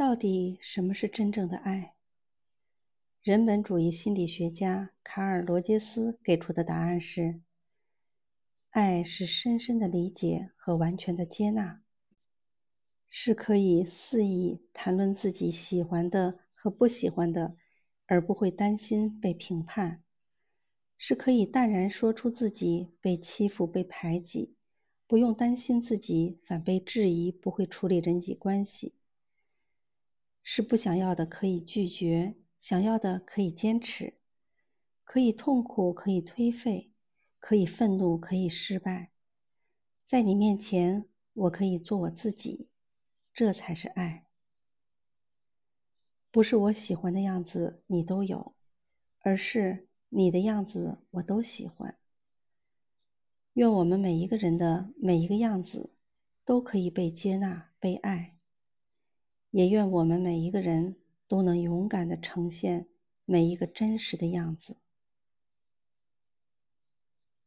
到底什么是真正的爱？人本主义心理学家卡尔·罗杰斯给出的答案是：爱是深深的理解和完全的接纳，是可以肆意谈论自己喜欢的和不喜欢的，而不会担心被评判；是可以淡然说出自己被欺负、被排挤，不用担心自己反被质疑，不会处理人际关系。是不想要的可以拒绝，想要的可以坚持，可以痛苦，可以颓废，可以愤怒，可以失败。在你面前，我可以做我自己，这才是爱。不是我喜欢的样子你都有，而是你的样子我都喜欢。愿我们每一个人的每一个样子都可以被接纳、被爱。也愿我们每一个人都能勇敢地呈现每一个真实的样子。